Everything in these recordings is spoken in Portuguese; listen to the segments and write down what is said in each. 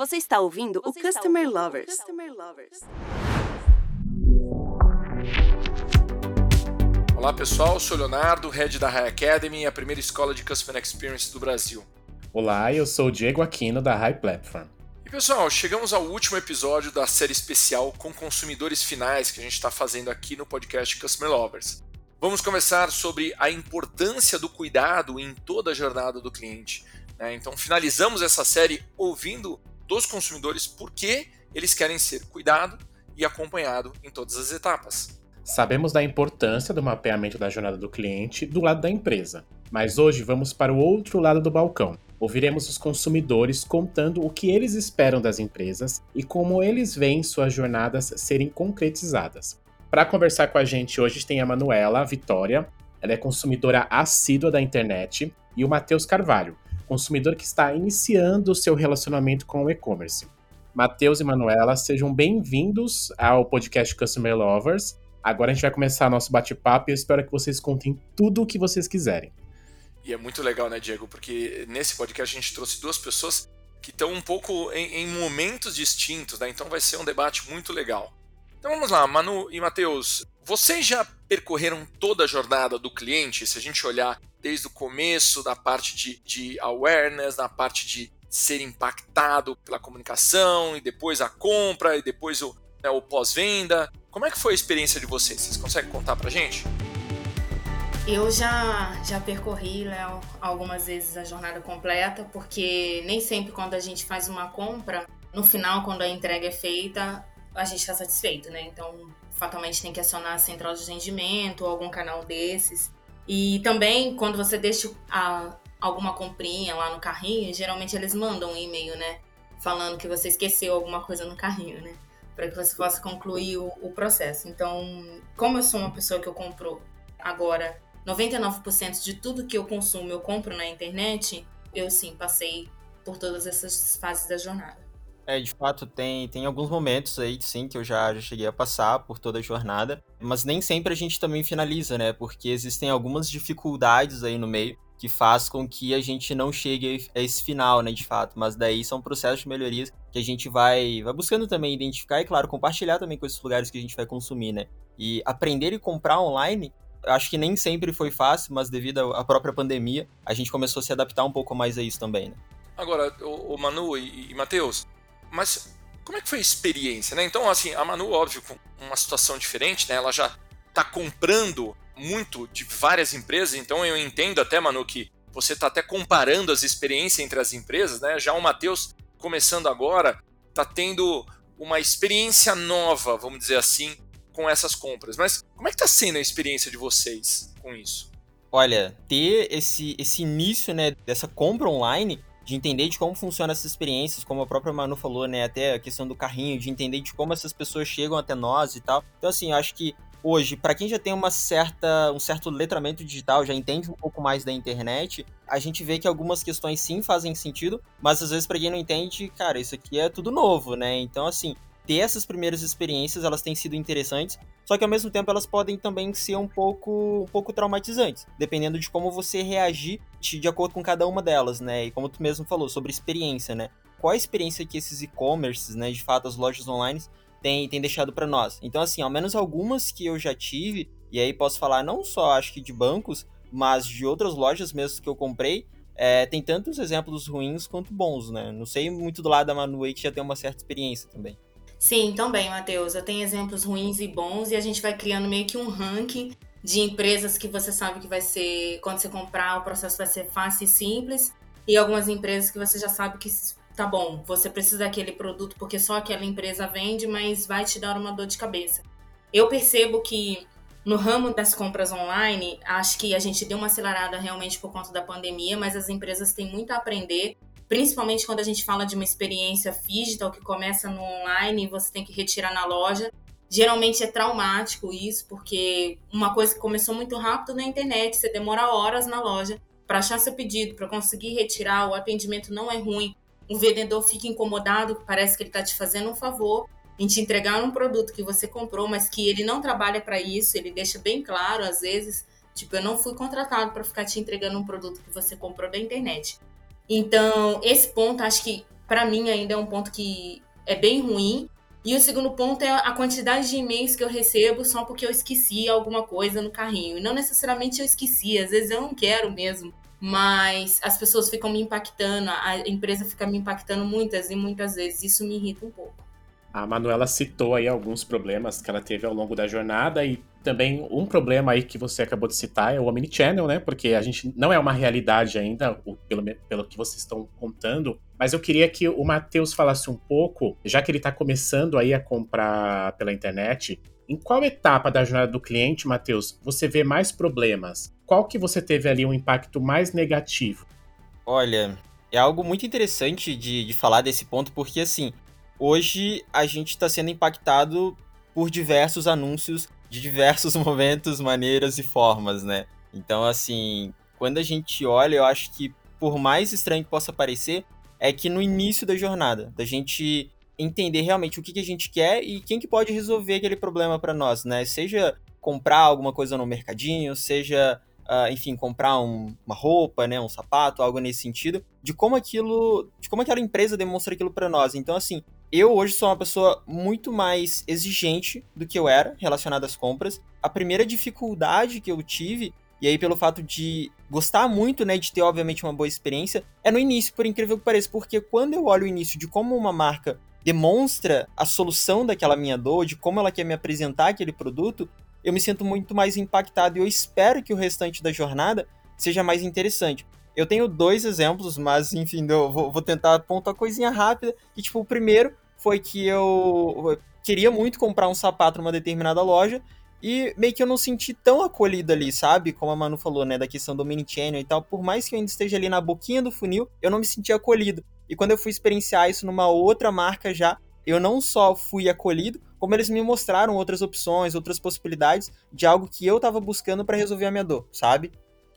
Você está ouvindo Você o Customer ouvindo Lovers. Customer Lovers. Olá pessoal, eu sou o Leonardo, head da High Academy, a primeira escola de Customer Experience do Brasil. Olá, eu sou o Diego Aquino da High Platform. E pessoal, chegamos ao último episódio da série especial com consumidores finais que a gente está fazendo aqui no podcast Customer Lovers. Vamos conversar sobre a importância do cuidado em toda a jornada do cliente. Né? Então, finalizamos essa série ouvindo dos consumidores por que eles querem ser cuidado e acompanhado em todas as etapas. Sabemos da importância do mapeamento da jornada do cliente do lado da empresa, mas hoje vamos para o outro lado do balcão. Ouviremos os consumidores contando o que eles esperam das empresas e como eles veem suas jornadas serem concretizadas. Para conversar com a gente hoje tem a Manuela Vitória, ela é consumidora assídua da internet, e o Matheus Carvalho, consumidor que está iniciando o seu relacionamento com o e-commerce. Matheus e Manuela, sejam bem-vindos ao podcast Customer Lovers. Agora a gente vai começar nosso bate-papo e eu espero que vocês contem tudo o que vocês quiserem. E é muito legal, né, Diego? Porque nesse podcast a gente trouxe duas pessoas que estão um pouco em, em momentos distintos, né? Então vai ser um debate muito legal. Então vamos lá, Manu e Matheus. Vocês já percorreram toda a jornada do cliente? Se a gente olhar desde o começo, da parte de, de awareness, na parte de ser impactado pela comunicação, e depois a compra, e depois o, né, o pós-venda. Como é que foi a experiência de vocês? Vocês conseguem contar pra gente? Eu já, já percorri, Léo, algumas vezes a jornada completa, porque nem sempre quando a gente faz uma compra, no final, quando a entrega é feita, a gente está satisfeito, né? Então, fatalmente tem que acionar a central de atendimento ou algum canal desses. E também, quando você deixa a, alguma comprinha lá no carrinho, geralmente eles mandam um e-mail, né? Falando que você esqueceu alguma coisa no carrinho, né? Para que você possa concluir o, o, processo. Então, como eu sou uma pessoa que eu compro agora 99% de tudo que eu consumo eu compro na internet, eu sim passei por todas essas fases da jornada. É, de fato, tem, tem alguns momentos aí, sim, que eu já, já cheguei a passar por toda a jornada, mas nem sempre a gente também finaliza, né? Porque existem algumas dificuldades aí no meio que faz com que a gente não chegue a esse final, né, de fato. Mas daí são processos de melhorias que a gente vai, vai buscando também identificar e, claro, compartilhar também com esses lugares que a gente vai consumir, né? E aprender e comprar online, acho que nem sempre foi fácil, mas devido à própria pandemia, a gente começou a se adaptar um pouco mais a isso também, né? Agora, o, Manu e, e Matheus, mas como é que foi a experiência, né? Então, assim, a Manu, óbvio, com uma situação diferente, né? Ela já está comprando muito de várias empresas, então eu entendo até, Manu, que você está até comparando as experiências entre as empresas, né? Já o Matheus, começando agora, está tendo uma experiência nova, vamos dizer assim, com essas compras. Mas como é que está sendo a experiência de vocês com isso? Olha, ter esse, esse início né, dessa compra online de entender de como funcionam essas experiências, como a própria Manu falou, né, até a questão do carrinho, de entender de como essas pessoas chegam até nós e tal. Então, assim, eu acho que hoje, para quem já tem uma certa, um certo letramento digital, já entende um pouco mais da internet, a gente vê que algumas questões sim fazem sentido, mas às vezes para quem não entende, cara, isso aqui é tudo novo, né? Então, assim, ter essas primeiras experiências, elas têm sido interessantes, só que ao mesmo tempo elas podem também ser um pouco, um pouco traumatizantes, dependendo de como você reagir de, acordo com cada uma delas, né? E como tu mesmo falou, sobre experiência, né? Qual a experiência que esses e-commerces, né, de fato as lojas online têm, têm deixado para nós? Então, assim, ao menos algumas que eu já tive, e aí posso falar não só, acho que de bancos, mas de outras lojas mesmo que eu comprei, é, tem tantos exemplos ruins quanto bons, né? Não sei muito do lado da Manu aí que já tem uma certa experiência também. Sim, também, Matheus. Eu tenho exemplos ruins e bons e a gente vai criando meio que um ranking de empresas que você sabe que vai ser, quando você comprar, o processo vai ser fácil e simples, e algumas empresas que você já sabe que tá bom, você precisa daquele produto porque só aquela empresa vende, mas vai te dar uma dor de cabeça. Eu percebo que no ramo das compras online, acho que a gente deu uma acelerada realmente por conta da pandemia, mas as empresas têm muito a aprender principalmente quando a gente fala de uma experiência digital que começa no online e você tem que retirar na loja. Geralmente é traumático isso, porque uma coisa que começou muito rápido na internet, você demora horas na loja para achar seu pedido, para conseguir retirar, o atendimento não é ruim, o vendedor fica incomodado, parece que ele está te fazendo um favor em te entregar um produto que você comprou, mas que ele não trabalha para isso, ele deixa bem claro às vezes, tipo, eu não fui contratado para ficar te entregando um produto que você comprou da internet. Então, esse ponto, acho que para mim ainda é um ponto que é bem ruim. E o segundo ponto é a quantidade de e-mails que eu recebo só porque eu esqueci alguma coisa no carrinho. E não necessariamente eu esqueci, às vezes eu não quero mesmo. Mas as pessoas ficam me impactando, a empresa fica me impactando muitas e muitas vezes. Isso me irrita um pouco. A Manuela citou aí alguns problemas que ela teve ao longo da jornada e também um problema aí que você acabou de citar é o Omnichannel, né? Porque a gente não é uma realidade ainda, pelo, pelo que vocês estão contando. Mas eu queria que o Matheus falasse um pouco, já que ele está começando aí a comprar pela internet, em qual etapa da jornada do cliente, Matheus, você vê mais problemas? Qual que você teve ali um impacto mais negativo? Olha, é algo muito interessante de, de falar desse ponto, porque assim, hoje a gente está sendo impactado por diversos anúncios de diversos momentos, maneiras e formas, né? Então, assim, quando a gente olha, eu acho que por mais estranho que possa parecer, é que no início da jornada, da gente entender realmente o que, que a gente quer e quem que pode resolver aquele problema para nós, né? Seja comprar alguma coisa no mercadinho, seja, uh, enfim, comprar um, uma roupa, né, um sapato, algo nesse sentido, de como aquilo, de como aquela empresa demonstra aquilo para nós. Então, assim, eu hoje sou uma pessoa muito mais exigente do que eu era relacionada às compras. A primeira dificuldade que eu tive, e aí pelo fato de gostar muito, né, de ter obviamente uma boa experiência, é no início, por incrível que pareça, porque quando eu olho o início de como uma marca demonstra a solução daquela minha dor, de como ela quer me apresentar aquele produto, eu me sinto muito mais impactado e eu espero que o restante da jornada seja mais interessante. Eu tenho dois exemplos, mas enfim, eu vou, vou tentar apontar coisinha rápida. Que, tipo, o primeiro foi que eu queria muito comprar um sapato numa determinada loja e meio que eu não senti tão acolhido ali, sabe? Como a Manu falou, né, da questão do mini channel e tal. Por mais que eu ainda esteja ali na boquinha do funil, eu não me senti acolhido. E quando eu fui experienciar isso numa outra marca já, eu não só fui acolhido, como eles me mostraram outras opções, outras possibilidades de algo que eu tava buscando para resolver a minha dor, sabe?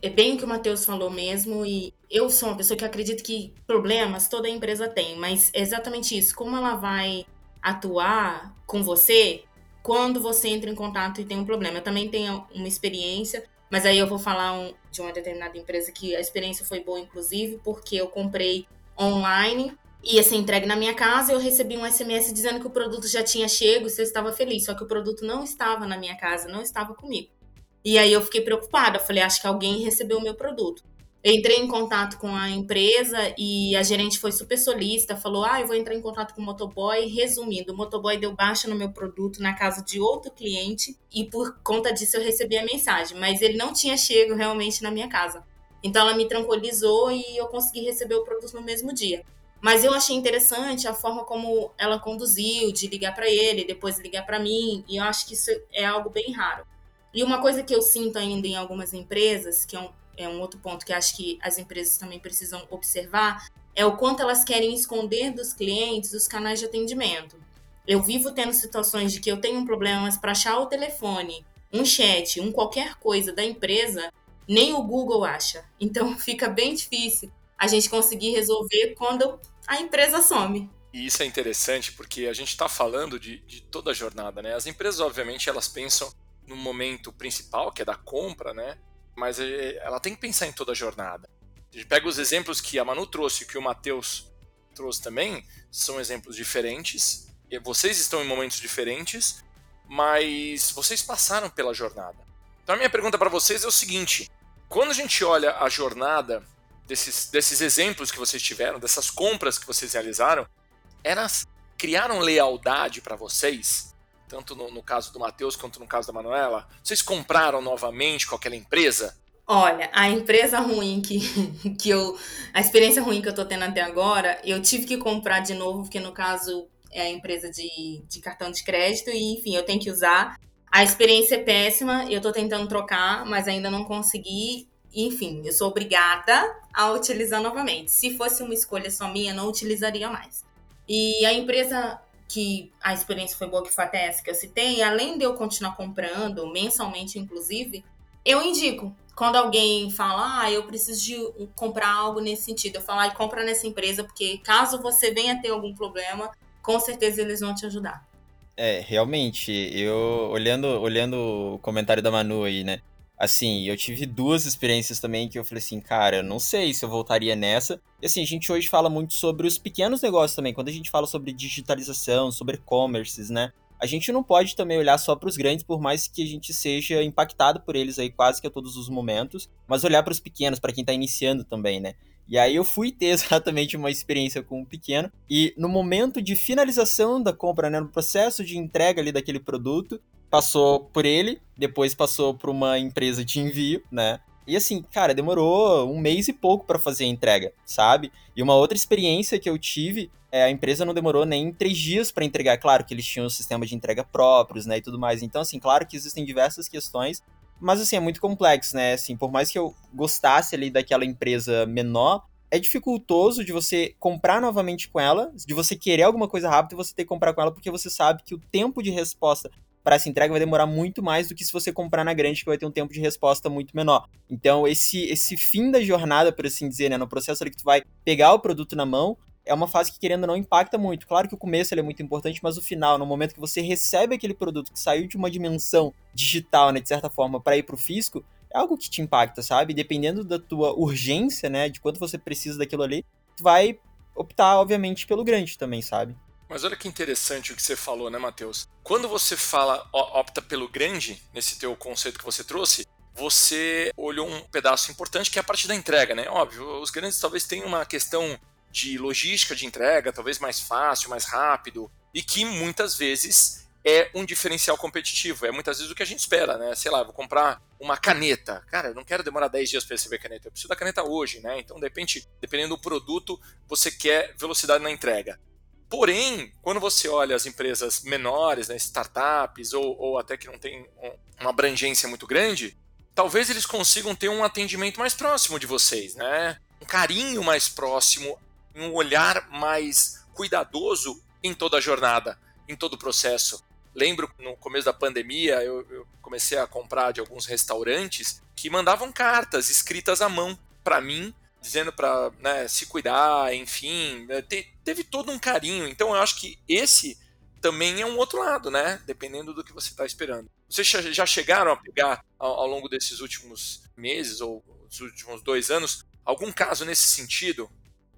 É bem o que o Matheus falou mesmo, e eu sou uma pessoa que acredita que problemas toda empresa tem, mas é exatamente isso. Como ela vai atuar com você quando você entra em contato e tem um problema? Eu também tenho uma experiência, mas aí eu vou falar um, de uma determinada empresa que a experiência foi boa, inclusive, porque eu comprei online, ia ser entregue na minha casa, eu recebi um SMS dizendo que o produto já tinha chego e eu estava feliz, só que o produto não estava na minha casa, não estava comigo. E aí eu fiquei preocupada, falei, acho que alguém recebeu o meu produto. Entrei em contato com a empresa e a gerente foi super solista, falou: "Ah, eu vou entrar em contato com o motoboy". Resumindo, o motoboy deu baixa no meu produto na casa de outro cliente e por conta disso eu recebi a mensagem, mas ele não tinha chego realmente na minha casa. Então ela me tranquilizou e eu consegui receber o produto no mesmo dia. Mas eu achei interessante a forma como ela conduziu, de ligar para ele, depois ligar para mim, e eu acho que isso é algo bem raro. E uma coisa que eu sinto ainda em algumas empresas, que é um, é um outro ponto que acho que as empresas também precisam observar, é o quanto elas querem esconder dos clientes os canais de atendimento. Eu vivo tendo situações de que eu tenho problemas para achar o telefone, um chat, um qualquer coisa da empresa, nem o Google acha. Então fica bem difícil a gente conseguir resolver quando a empresa some. E isso é interessante porque a gente está falando de, de toda a jornada, né? As empresas, obviamente, elas pensam no momento principal, que é da compra, né? Mas é, ela tem que pensar em toda a jornada. A gente pega os exemplos que a Manu trouxe, que o Matheus trouxe também, são exemplos diferentes. Vocês estão em momentos diferentes, mas vocês passaram pela jornada. Então a minha pergunta para vocês é o seguinte: quando a gente olha a jornada desses, desses exemplos que vocês tiveram, dessas compras que vocês realizaram, elas criaram lealdade para vocês? Tanto no, no caso do Matheus quanto no caso da Manuela? Vocês compraram novamente com aquela empresa? Olha, a empresa ruim que, que eu. A experiência ruim que eu tô tendo até agora, eu tive que comprar de novo, porque no caso é a empresa de, de cartão de crédito, e enfim, eu tenho que usar. A experiência é péssima, eu tô tentando trocar, mas ainda não consegui. Enfim, eu sou obrigada a utilizar novamente. Se fosse uma escolha só minha, não utilizaria mais. E a empresa que a experiência foi boa, que foi até essa que eu citei, além de eu continuar comprando, mensalmente inclusive, eu indico. Quando alguém fala, ah, eu preciso de comprar algo nesse sentido, eu falo, ah, compra nessa empresa, porque caso você venha ter algum problema, com certeza eles vão te ajudar. É, realmente, eu olhando, olhando o comentário da Manu aí, né? Assim, eu tive duas experiências também que eu falei assim, cara, não sei se eu voltaria nessa. E assim, a gente hoje fala muito sobre os pequenos negócios também. Quando a gente fala sobre digitalização, sobre e-commerces, né? A gente não pode também olhar só para os grandes, por mais que a gente seja impactado por eles aí quase que a todos os momentos, mas olhar para os pequenos, para quem está iniciando também, né? E aí eu fui ter exatamente uma experiência com um pequeno e no momento de finalização da compra, né, no processo de entrega ali daquele produto, passou por ele, depois passou por uma empresa de envio, né? E assim, cara, demorou um mês e pouco para fazer a entrega, sabe? E uma outra experiência que eu tive, é, a empresa não demorou nem três dias para entregar. Claro que eles tinham um sistema de entrega próprios, né, e tudo mais. Então, assim, claro que existem diversas questões, mas assim, é muito complexo, né? Assim, por mais que eu gostasse ali daquela empresa menor, é dificultoso de você comprar novamente com ela, de você querer alguma coisa rápida e você ter que comprar com ela, porque você sabe que o tempo de resposta para essa entrega vai demorar muito mais do que se você comprar na grande, que vai ter um tempo de resposta muito menor. Então, esse, esse fim da jornada, por assim dizer, né, no processo ali que tu vai pegar o produto na mão, é uma fase que, querendo ou não, impacta muito. Claro que o começo é muito importante, mas o final, no momento que você recebe aquele produto que saiu de uma dimensão digital, né, de certa forma, para ir para o fisco, é algo que te impacta, sabe? Dependendo da tua urgência, né, de quanto você precisa daquilo ali, tu vai optar, obviamente, pelo grande também, sabe? Mas olha que interessante o que você falou, né, Matheus? Quando você fala opta pelo grande, nesse teu conceito que você trouxe, você olhou um pedaço importante que é a parte da entrega, né? Óbvio, os grandes talvez tenham uma questão de logística de entrega, talvez mais fácil, mais rápido, e que muitas vezes é um diferencial competitivo. É muitas vezes o que a gente espera, né? Sei lá, vou comprar uma caneta. Cara, eu não quero demorar 10 dias para receber a caneta, eu preciso da caneta hoje, né? Então, de repente, dependendo do produto, você quer velocidade na entrega. Porém, quando você olha as empresas menores, né, startups, ou, ou até que não tem uma abrangência muito grande, talvez eles consigam ter um atendimento mais próximo de vocês, né? Um carinho mais próximo, um olhar mais cuidadoso em toda a jornada, em todo o processo. Lembro no começo da pandemia, eu, eu comecei a comprar de alguns restaurantes que mandavam cartas escritas à mão para mim dizendo para né, se cuidar, enfim, né, te, teve todo um carinho. Então eu acho que esse também é um outro lado, né? Dependendo do que você está esperando. Vocês já chegaram a pegar ao, ao longo desses últimos meses ou últimos dois anos algum caso nesse sentido?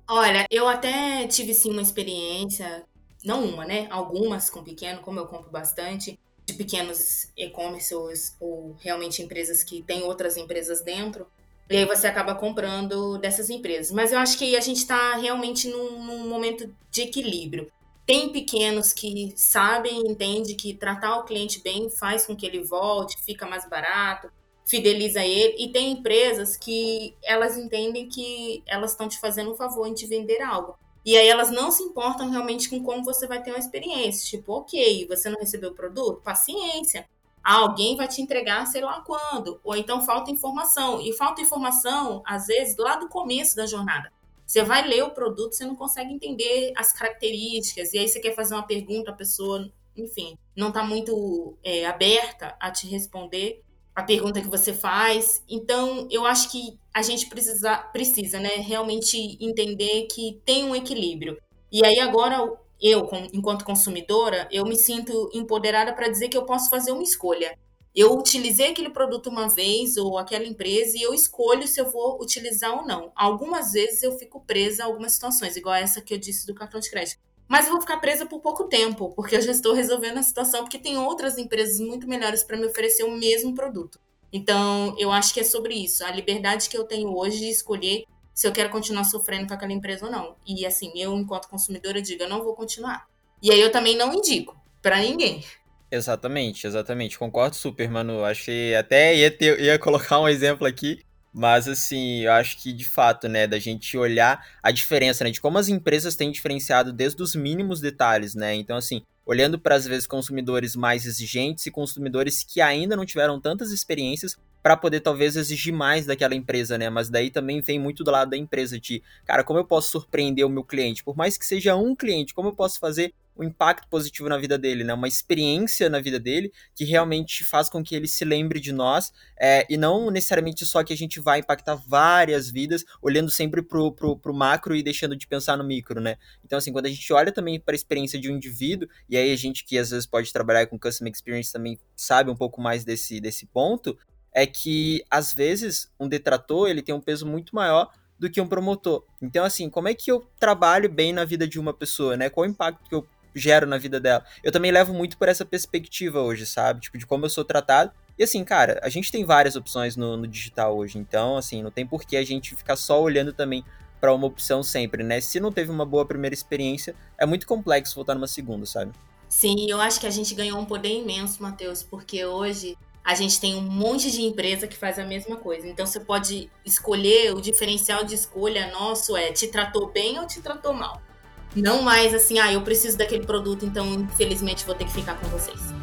Olha, eu até tive sim uma experiência, não uma, né? Algumas com pequeno, como eu compro bastante, de pequenos e-commerce ou, ou realmente empresas que têm outras empresas dentro. E aí você acaba comprando dessas empresas. Mas eu acho que a gente está realmente num, num, momento de equilíbrio. Tem pequenos que sabem, entendem que tratar o cliente bem faz com que ele volte, fica mais barato, fideliza ele. E tem empresas que elas entendem que elas estão te fazendo um favor em te vender algo. E aí elas não se importam realmente com como você vai ter uma experiência. Tipo, ok, você não recebeu o produto? Paciência alguém vai te entregar sei lá quando, ou então falta informação. E falta informação, às vezes, lá do começo da jornada. Você vai ler o produto, você não consegue entender as características, e aí você quer fazer uma pergunta, a pessoa, enfim, não está muito é, aberta a te responder a pergunta que você faz. Então, eu acho que a gente precisa, precisa né, realmente entender que tem um equilíbrio. E aí, agora, eu, enquanto consumidora, eu me sinto empoderada para dizer que eu posso fazer uma escolha. Eu utilizei aquele produto uma vez ou aquela empresa e eu escolho se eu vou utilizar ou não. Algumas vezes eu fico presa a algumas situações, igual essa que eu disse do cartão de crédito. Mas eu vou ficar presa por pouco tempo, porque eu já estou resolvendo a situação, porque tem outras empresas muito melhores para me oferecer o mesmo produto. Então, eu acho que é sobre isso. A liberdade que eu tenho hoje de escolher se eu quero continuar sofrendo com aquela empresa ou não. E assim, eu, enquanto consumidora, digo, eu não vou continuar. E aí eu também não indico para ninguém. Exatamente, exatamente. Concordo super, mano. Acho que até ia, ter, ia colocar um exemplo aqui. Mas, assim, eu acho que, de fato, né, da gente olhar a diferença, né, de como as empresas têm diferenciado desde os mínimos detalhes, né? Então, assim, olhando para, às vezes, consumidores mais exigentes e consumidores que ainda não tiveram tantas experiências, para poder talvez exigir mais daquela empresa, né? Mas daí também vem muito do lado da empresa de, cara, como eu posso surpreender o meu cliente? Por mais que seja um cliente, como eu posso fazer um impacto positivo na vida dele, né? Uma experiência na vida dele que realmente faz com que ele se lembre de nós é, e não necessariamente só que a gente vai impactar várias vidas, olhando sempre pro, pro, pro macro e deixando de pensar no micro, né? Então, assim, quando a gente olha também para a experiência de um indivíduo, e aí a gente que às vezes pode trabalhar com Customer Experience também sabe um pouco mais desse, desse ponto, é que às vezes um detrator ele tem um peso muito maior do que um promotor. Então, assim, como é que eu trabalho bem na vida de uma pessoa, né? Qual o impacto que eu gero na vida dela? Eu também levo muito por essa perspectiva hoje, sabe? Tipo, de como eu sou tratado. E assim, cara, a gente tem várias opções no, no digital hoje, então, assim, não tem por que a gente ficar só olhando também para uma opção sempre, né? Se não teve uma boa primeira experiência, é muito complexo voltar numa segunda, sabe? Sim, eu acho que a gente ganhou um poder imenso, Matheus, porque hoje a gente tem um monte de empresa que faz a mesma coisa. Então você pode escolher, o diferencial de escolha nosso é te tratou bem ou te tratou mal. Não mais assim, ah, eu preciso daquele produto, então infelizmente vou ter que ficar com vocês.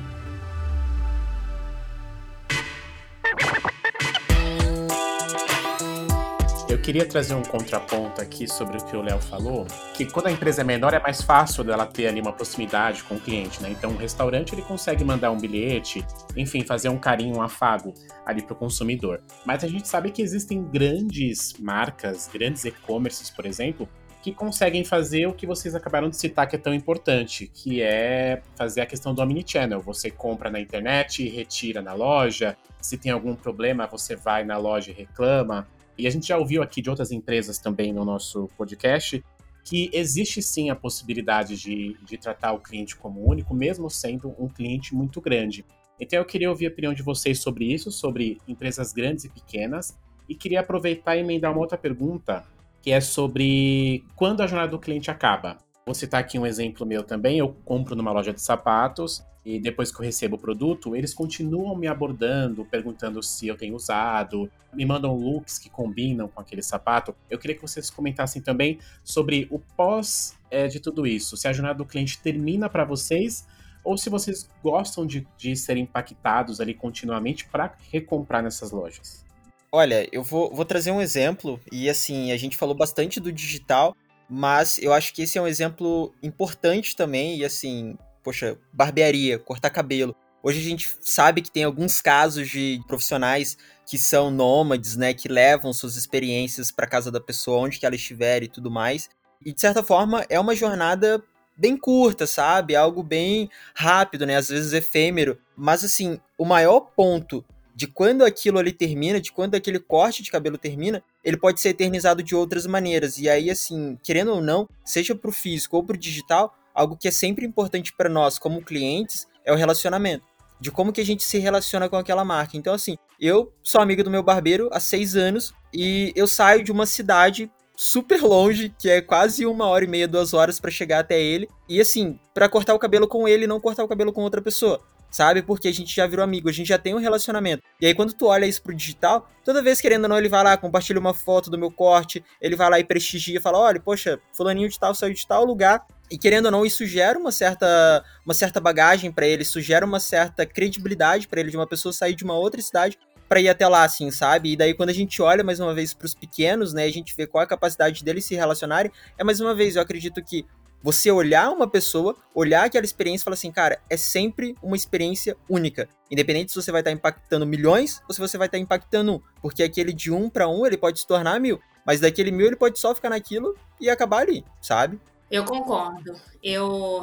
Queria trazer um contraponto aqui sobre o que o Léo falou, que quando a empresa é menor é mais fácil dela ter ali uma proximidade com o cliente, né? Então, um restaurante ele consegue mandar um bilhete, enfim, fazer um carinho, um afago ali para o consumidor. Mas a gente sabe que existem grandes marcas, grandes e-commerces, por exemplo, que conseguem fazer o que vocês acabaram de citar que é tão importante, que é fazer a questão do omnichannel. Você compra na internet, retira na loja, se tem algum problema, você vai na loja e reclama. E a gente já ouviu aqui de outras empresas também no nosso podcast que existe sim a possibilidade de, de tratar o cliente como único, mesmo sendo um cliente muito grande. Então eu queria ouvir a opinião de vocês sobre isso, sobre empresas grandes e pequenas, e queria aproveitar e emendar uma outra pergunta, que é sobre quando a jornada do cliente acaba. Vou citar aqui um exemplo meu também. Eu compro numa loja de sapatos e depois que eu recebo o produto, eles continuam me abordando, perguntando se eu tenho usado, me mandam looks que combinam com aquele sapato. Eu queria que vocês comentassem também sobre o pós é, de tudo isso. Se a jornada do cliente termina para vocês ou se vocês gostam de, de serem impactados ali continuamente para recomprar nessas lojas. Olha, eu vou, vou trazer um exemplo, e assim, a gente falou bastante do digital, mas eu acho que esse é um exemplo importante também, e assim, poxa, barbearia, cortar cabelo. Hoje a gente sabe que tem alguns casos de profissionais que são nômades, né, que levam suas experiências para casa da pessoa onde que ela estiver e tudo mais. E de certa forma é uma jornada bem curta, sabe? Algo bem rápido, né? Às vezes efêmero. Mas assim, o maior ponto de quando aquilo ali termina, de quando aquele corte de cabelo termina, ele pode ser eternizado de outras maneiras. E aí, assim, querendo ou não, seja para o físico ou para o digital, algo que é sempre importante para nós como clientes é o relacionamento. De como que a gente se relaciona com aquela marca. Então, assim, eu sou amigo do meu barbeiro há seis anos e eu saio de uma cidade super longe, que é quase uma hora e meia, duas horas para chegar até ele. E assim, para cortar o cabelo com ele, não cortar o cabelo com outra pessoa sabe? Porque a gente já virou amigo, a gente já tem um relacionamento. E aí, quando tu olha isso pro digital, toda vez querendo ou não, ele vai lá, compartilha uma foto do meu corte, ele vai lá e prestigia, fala: olha, poxa, fulaninho de tal saiu de tal lugar. E querendo ou não, isso gera uma certa, uma certa bagagem para ele, isso gera uma certa credibilidade para ele de uma pessoa sair de uma outra cidade para ir até lá, assim, sabe? E daí quando a gente olha mais uma vez para os pequenos, né, a gente vê qual é a capacidade deles se relacionarem, é mais uma vez, eu acredito que você olhar uma pessoa, olhar aquela experiência e falar assim, cara, é sempre uma experiência única. Independente se você vai estar impactando milhões ou se você vai estar impactando um. Porque aquele de um para um, ele pode se tornar mil. Mas daquele mil, ele pode só ficar naquilo e acabar ali, sabe? Eu concordo. Eu,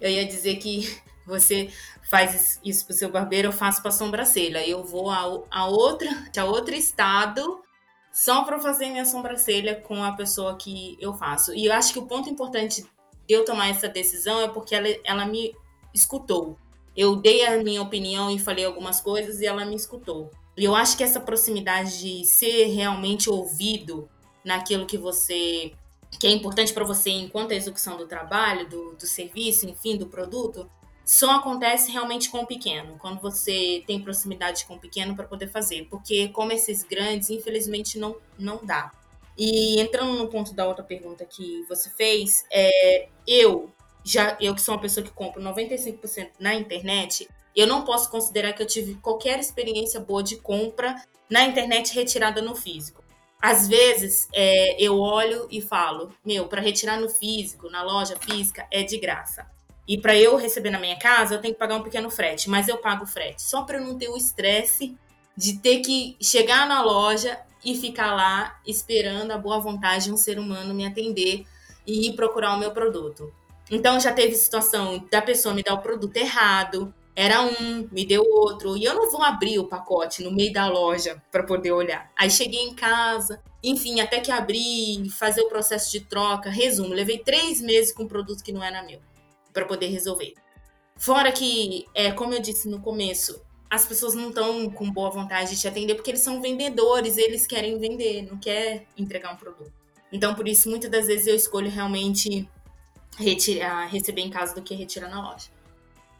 eu ia dizer que você faz isso pro seu barbeiro, eu faço pra sobrancelha. Eu vou a, a outra, a outro estado só para fazer minha sobrancelha com a pessoa que eu faço. E eu acho que o ponto importante eu tomar essa decisão é porque ela, ela me escutou. Eu dei a minha opinião e falei algumas coisas e ela me escutou. E eu acho que essa proximidade de ser realmente ouvido naquilo que você que é importante para você enquanto a execução do trabalho, do, do serviço, enfim, do produto, só acontece realmente com o pequeno, quando você tem proximidade com o pequeno para poder fazer, porque como esses grandes, infelizmente não não dá. E entrando no ponto da outra pergunta que você fez, é, eu, já eu que sou uma pessoa que compro 95% na internet, eu não posso considerar que eu tive qualquer experiência boa de compra na internet retirada no físico. Às vezes é, eu olho e falo, meu, para retirar no físico, na loja física, é de graça. E para eu receber na minha casa, eu tenho que pagar um pequeno frete, mas eu pago o frete, só para eu não ter o estresse de ter que chegar na loja e ficar lá esperando a boa vontade de um ser humano me atender e ir procurar o meu produto. Então já teve situação da pessoa me dar o produto errado, Era um, me deu outro. E eu não vou abrir o pacote no meio da loja para poder olhar. Aí cheguei em casa, enfim, até que abri, fazer o processo de troca. Resumo, levei três meses com um produto que não era meu para poder resolver. Fora que, é, como eu disse no começo, as pessoas não estão com boa vontade de te atender porque eles são vendedores, eles querem vender, não quer entregar um produto. Então, por isso, muitas das vezes eu escolho realmente retirar, receber em casa do que retirar na loja.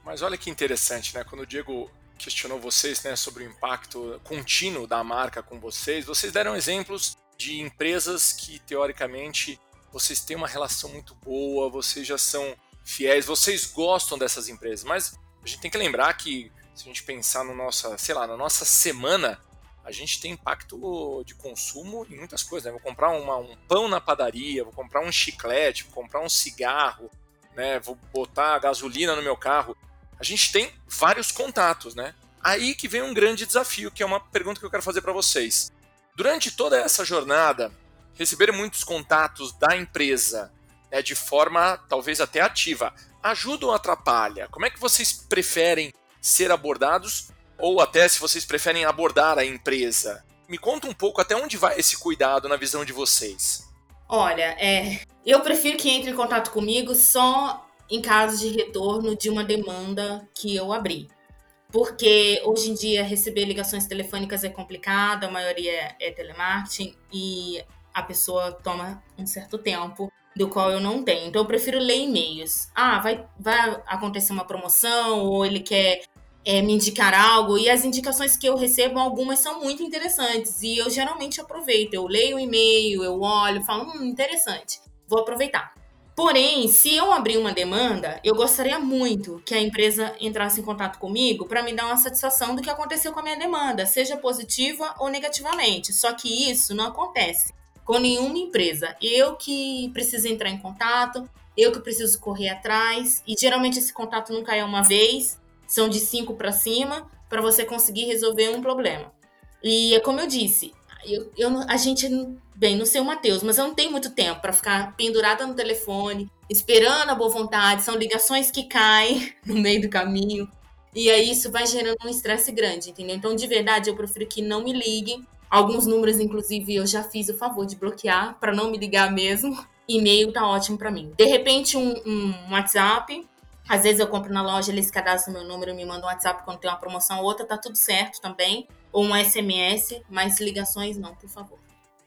Mas olha que interessante, né? Quando o Diego questionou vocês né, sobre o impacto contínuo da marca com vocês, vocês deram exemplos de empresas que, teoricamente, vocês têm uma relação muito boa, vocês já são fiéis, vocês gostam dessas empresas. Mas a gente tem que lembrar que, se a gente pensar no nossa, sei lá, na nossa semana, a gente tem impacto de consumo em muitas coisas. Né? Vou comprar uma, um pão na padaria, vou comprar um chiclete, vou comprar um cigarro, né? vou botar gasolina no meu carro. A gente tem vários contatos, né? Aí que vem um grande desafio, que é uma pergunta que eu quero fazer para vocês. Durante toda essa jornada, receber muitos contatos da empresa né, de forma talvez até ativa, ajuda ou atrapalha? Como é que vocês preferem ser abordados ou até se vocês preferem abordar a empresa. Me conta um pouco até onde vai esse cuidado na visão de vocês. Olha, é, eu prefiro que entre em contato comigo só em caso de retorno de uma demanda que eu abri. Porque hoje em dia receber ligações telefônicas é complicado, a maioria é telemarketing e a pessoa toma um certo tempo do qual eu não tenho. Então eu prefiro ler e-mails. Ah, vai, vai acontecer uma promoção ou ele quer é, me indicar algo e as indicações que eu recebo, algumas são muito interessantes e eu geralmente aproveito. Eu leio o e-mail, eu olho, falo, hum, interessante, vou aproveitar. Porém, se eu abrir uma demanda, eu gostaria muito que a empresa entrasse em contato comigo para me dar uma satisfação do que aconteceu com a minha demanda, seja positiva ou negativamente. Só que isso não acontece com nenhuma empresa. Eu que preciso entrar em contato, eu que preciso correr atrás, e geralmente esse contato nunca é uma vez, são de cinco para cima, para você conseguir resolver um problema. E é como eu disse, eu, eu, a gente, bem, não sei o Matheus, mas eu não tenho muito tempo para ficar pendurada no telefone, esperando a boa vontade, são ligações que caem no meio do caminho. E aí isso vai gerando um estresse grande, entendeu? Então, de verdade, eu prefiro que não me liguem. Alguns números, inclusive, eu já fiz o favor de bloquear para não me ligar mesmo. E-mail tá ótimo para mim. De repente, um, um WhatsApp, às vezes eu compro na loja, eles cadastram meu número, me mandam um WhatsApp quando tem uma promoção ou outra, tá tudo certo também. Ou um SMS, mas ligações não, por favor.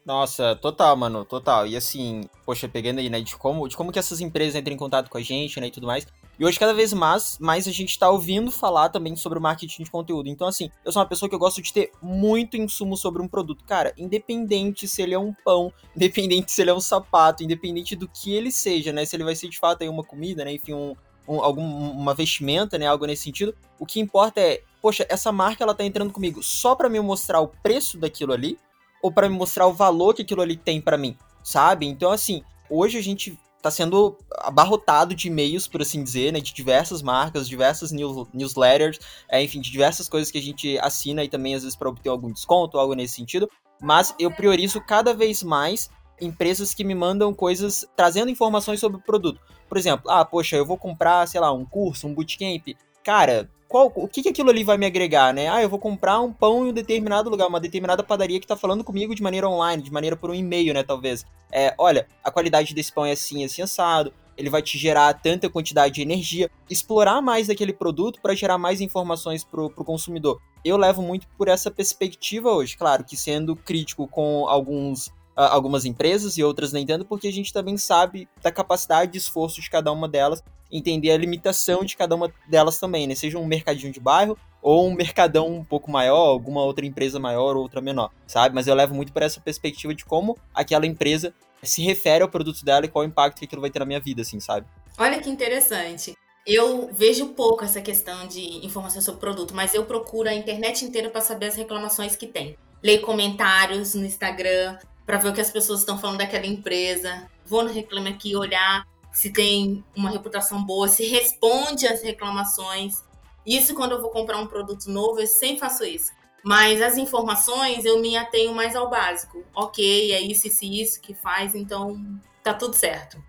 Nossa, total, mano, total. E assim, poxa, pegando aí, né, de como, de como que essas empresas entram em contato com a gente, né, e tudo mais. E hoje, cada vez mais, mais a gente tá ouvindo falar também sobre o marketing de conteúdo. Então, assim, eu sou uma pessoa que eu gosto de ter muito insumo sobre um produto. Cara, independente se ele é um pão, independente se ele é um sapato, independente do que ele seja, né, se ele vai ser de fato aí uma comida, né, enfim, um, um, alguma vestimenta, né, algo nesse sentido. O que importa é, poxa, essa marca ela tá entrando comigo só para me mostrar o preço daquilo ali ou para me mostrar o valor que aquilo ali tem para mim, sabe? Então assim, hoje a gente tá sendo abarrotado de e-mails, por assim dizer, né, de diversas marcas, diversas news, newsletters, é, enfim, de diversas coisas que a gente assina e também às vezes para obter algum desconto, algo nesse sentido. Mas eu priorizo cada vez mais empresas que me mandam coisas trazendo informações sobre o produto. Por exemplo, ah, poxa, eu vou comprar, sei lá, um curso, um bootcamp. Cara, qual, o que, que aquilo ali vai me agregar, né? Ah, eu vou comprar um pão em um determinado lugar, uma determinada padaria que tá falando comigo de maneira online, de maneira por um e-mail, né, talvez. É, olha, a qualidade desse pão é assim, assim, assado. Ele vai te gerar tanta quantidade de energia. Explorar mais daquele produto para gerar mais informações pro, pro consumidor. Eu levo muito por essa perspectiva hoje, claro, que sendo crítico com alguns algumas empresas e outras nem tanto, porque a gente também sabe da capacidade de esforço de cada uma delas, entender a limitação de cada uma delas também, né? Seja um mercadinho de bairro ou um mercadão um pouco maior, alguma outra empresa maior ou outra menor, sabe? Mas eu levo muito para essa perspectiva de como aquela empresa se refere ao produto dela e qual o impacto que aquilo vai ter na minha vida, assim, sabe? Olha que interessante. Eu vejo pouco essa questão de informação sobre produto, mas eu procuro a internet inteira para saber as reclamações que tem. Leio comentários no Instagram, para ver o que as pessoas estão falando daquela empresa. Vou no Reclame Aqui olhar se tem uma reputação boa, se responde às reclamações. Isso quando eu vou comprar um produto novo, eu sempre faço isso. Mas as informações eu me atenho mais ao básico. Ok, é isso, isso isso que faz, então tá tudo certo.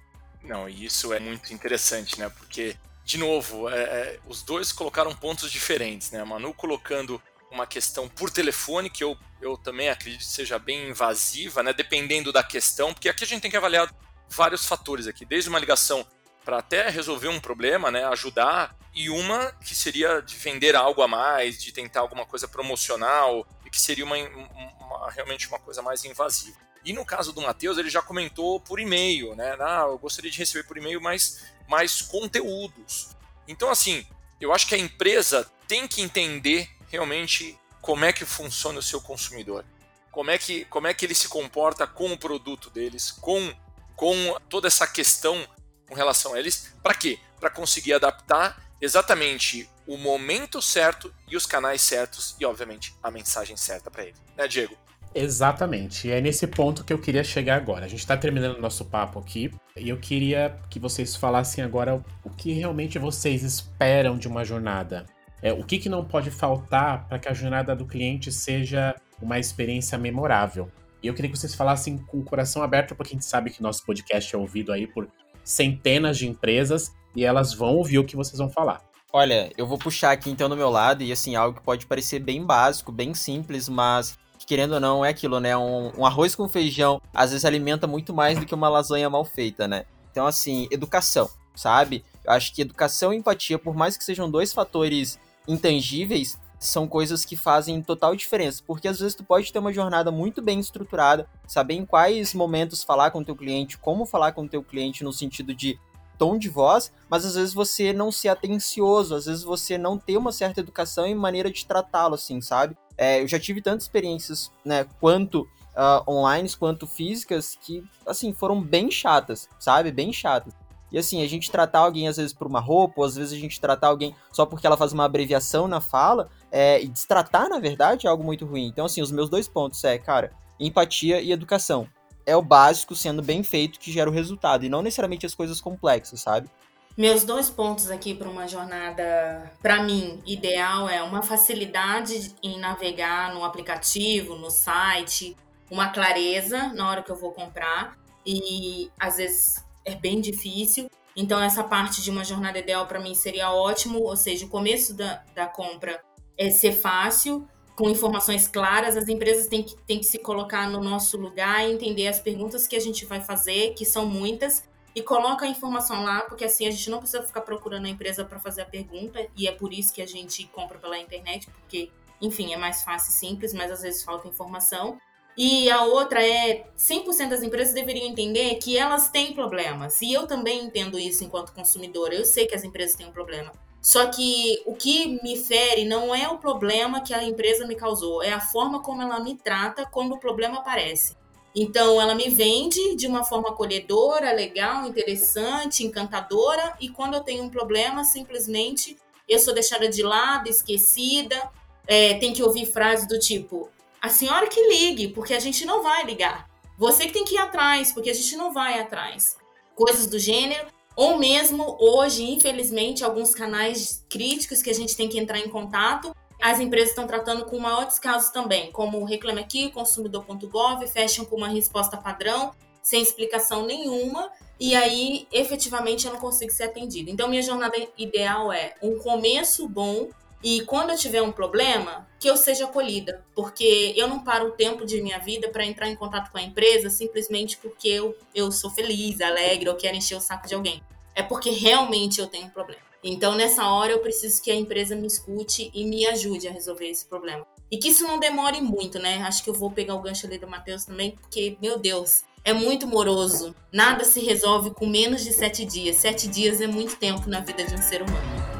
Não, e isso é muito interessante, né? Porque de novo, é, é, os dois colocaram pontos diferentes, né? A Manu colocando uma questão por telefone, que eu, eu também acredito seja bem invasiva, né? Dependendo da questão, porque aqui a gente tem que avaliar vários fatores aqui, desde uma ligação para até resolver um problema, né? Ajudar, e uma que seria de vender algo a mais, de tentar alguma coisa promocional, e que seria uma, uma realmente uma coisa mais invasiva. E no caso do Matheus, ele já comentou por e-mail, né? Ah, eu gostaria de receber por e-mail mais, mais conteúdos. Então, assim, eu acho que a empresa tem que entender realmente como é que funciona o seu consumidor. Como é que, como é que ele se comporta com o produto deles, com, com toda essa questão com relação a eles. Para quê? Para conseguir adaptar exatamente o momento certo e os canais certos e, obviamente, a mensagem certa para ele. Né, Diego? Exatamente. E é nesse ponto que eu queria chegar agora. A gente está terminando o nosso papo aqui e eu queria que vocês falassem agora o que realmente vocês esperam de uma jornada. É, o que, que não pode faltar para que a jornada do cliente seja uma experiência memorável. E eu queria que vocês falassem com o coração aberto, porque a gente sabe que nosso podcast é ouvido aí por centenas de empresas e elas vão ouvir o que vocês vão falar. Olha, eu vou puxar aqui então no meu lado e assim, algo que pode parecer bem básico, bem simples, mas querendo ou não, é aquilo, né? Um, um, arroz com feijão às vezes alimenta muito mais do que uma lasanha mal feita, né? Então, assim, educação, sabe? Eu acho que educação e empatia, por mais que sejam dois fatores intangíveis, são coisas que fazem total diferença, porque às vezes tu pode ter uma jornada muito bem estruturada, saber em quais momentos falar com o teu cliente, como falar com o teu cliente no sentido de tom de voz, mas às vezes você não ser atencioso, às vezes você não ter uma certa educação e maneira de tratá-lo, assim, sabe? É, eu já tive tantas experiências, né, quanto uh, online quanto físicas, que, assim, foram bem chatas, sabe? Bem chatas. E assim, a gente tratar alguém às vezes por uma roupa, ou às vezes a gente tratar alguém só porque ela faz uma abreviação na fala, é, e destratar, na verdade, é algo muito ruim. Então, assim, os meus dois pontos é, cara, empatia e educação. É o básico sendo bem feito que gera o resultado, e não necessariamente as coisas complexas, sabe? Meus dois pontos aqui para uma jornada, para mim, ideal é uma facilidade em navegar no aplicativo, no site, uma clareza na hora que eu vou comprar e às vezes é bem difícil. Então essa parte de uma jornada ideal para mim seria ótimo, ou seja, o começo da, da compra é ser fácil, com informações claras, as empresas têm que, têm que se colocar no nosso lugar e entender as perguntas que a gente vai fazer, que são muitas, e coloca a informação lá, porque assim a gente não precisa ficar procurando a empresa para fazer a pergunta, e é por isso que a gente compra pela internet, porque, enfim, é mais fácil e simples, mas às vezes falta informação. E a outra é 100% das empresas deveriam entender que elas têm problemas. E eu também entendo isso enquanto consumidora. Eu sei que as empresas têm um problema. Só que o que me fere não é o problema que a empresa me causou, é a forma como ela me trata quando o problema aparece. Então, ela me vende de uma forma acolhedora, legal, interessante, encantadora, e quando eu tenho um problema, simplesmente eu sou deixada de lado, esquecida. É, tem que ouvir frases do tipo: a senhora que ligue, porque a gente não vai ligar. Você que tem que ir atrás, porque a gente não vai atrás. Coisas do gênero. Ou mesmo hoje, infelizmente, alguns canais críticos que a gente tem que entrar em contato as empresas estão tratando com maior descaso também, como Reclame Aqui, consumidor.gov, fecham com uma resposta padrão, sem explicação nenhuma, e aí efetivamente eu não consigo ser atendida. Então, minha jornada ideal é um começo bom e quando eu tiver um problema, que eu seja acolhida, porque eu não paro o tempo de minha vida para entrar em contato com a empresa simplesmente porque eu, eu sou feliz, alegre ou quero encher o saco de alguém. É porque realmente eu tenho um problema. Então, nessa hora, eu preciso que a empresa me escute e me ajude a resolver esse problema. E que isso não demore muito, né? Acho que eu vou pegar o gancho ali do Matheus também, porque, meu Deus, é muito moroso. Nada se resolve com menos de sete dias. Sete dias é muito tempo na vida de um ser humano.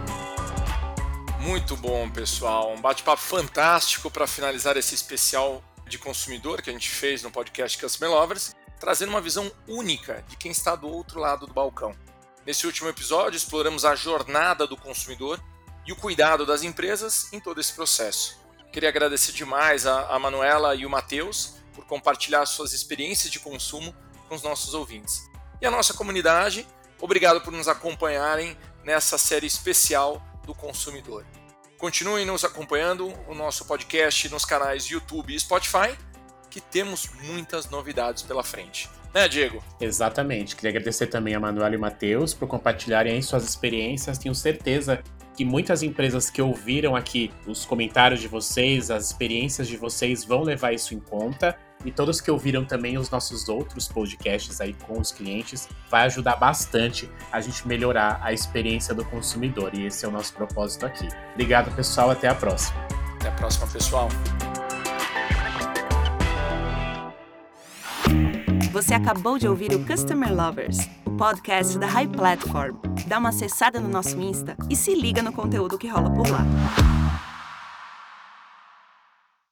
Muito bom, pessoal. Um bate-papo fantástico para finalizar esse especial de consumidor que a gente fez no podcast Customer Lovers, trazendo uma visão única de quem está do outro lado do balcão. Nesse último episódio, exploramos a jornada do consumidor e o cuidado das empresas em todo esse processo. Queria agradecer demais a, a Manuela e o Matheus por compartilhar suas experiências de consumo com os nossos ouvintes. E a nossa comunidade, obrigado por nos acompanharem nessa série especial do consumidor. Continuem nos acompanhando o nosso podcast nos canais YouTube e Spotify, que temos muitas novidades pela frente. Né, Diego? Exatamente. Queria agradecer também a Manuela e Matheus por compartilharem suas experiências. Tenho certeza que muitas empresas que ouviram aqui os comentários de vocês, as experiências de vocês vão levar isso em conta. E todos que ouviram também os nossos outros podcasts aí com os clientes, vai ajudar bastante a gente melhorar a experiência do consumidor. E esse é o nosso propósito aqui. Obrigado, pessoal. Até a próxima. Até a próxima, pessoal. Você acabou de ouvir o Customer Lovers, o podcast da High Platform. Dá uma acessada no nosso Insta e se liga no conteúdo que rola por lá.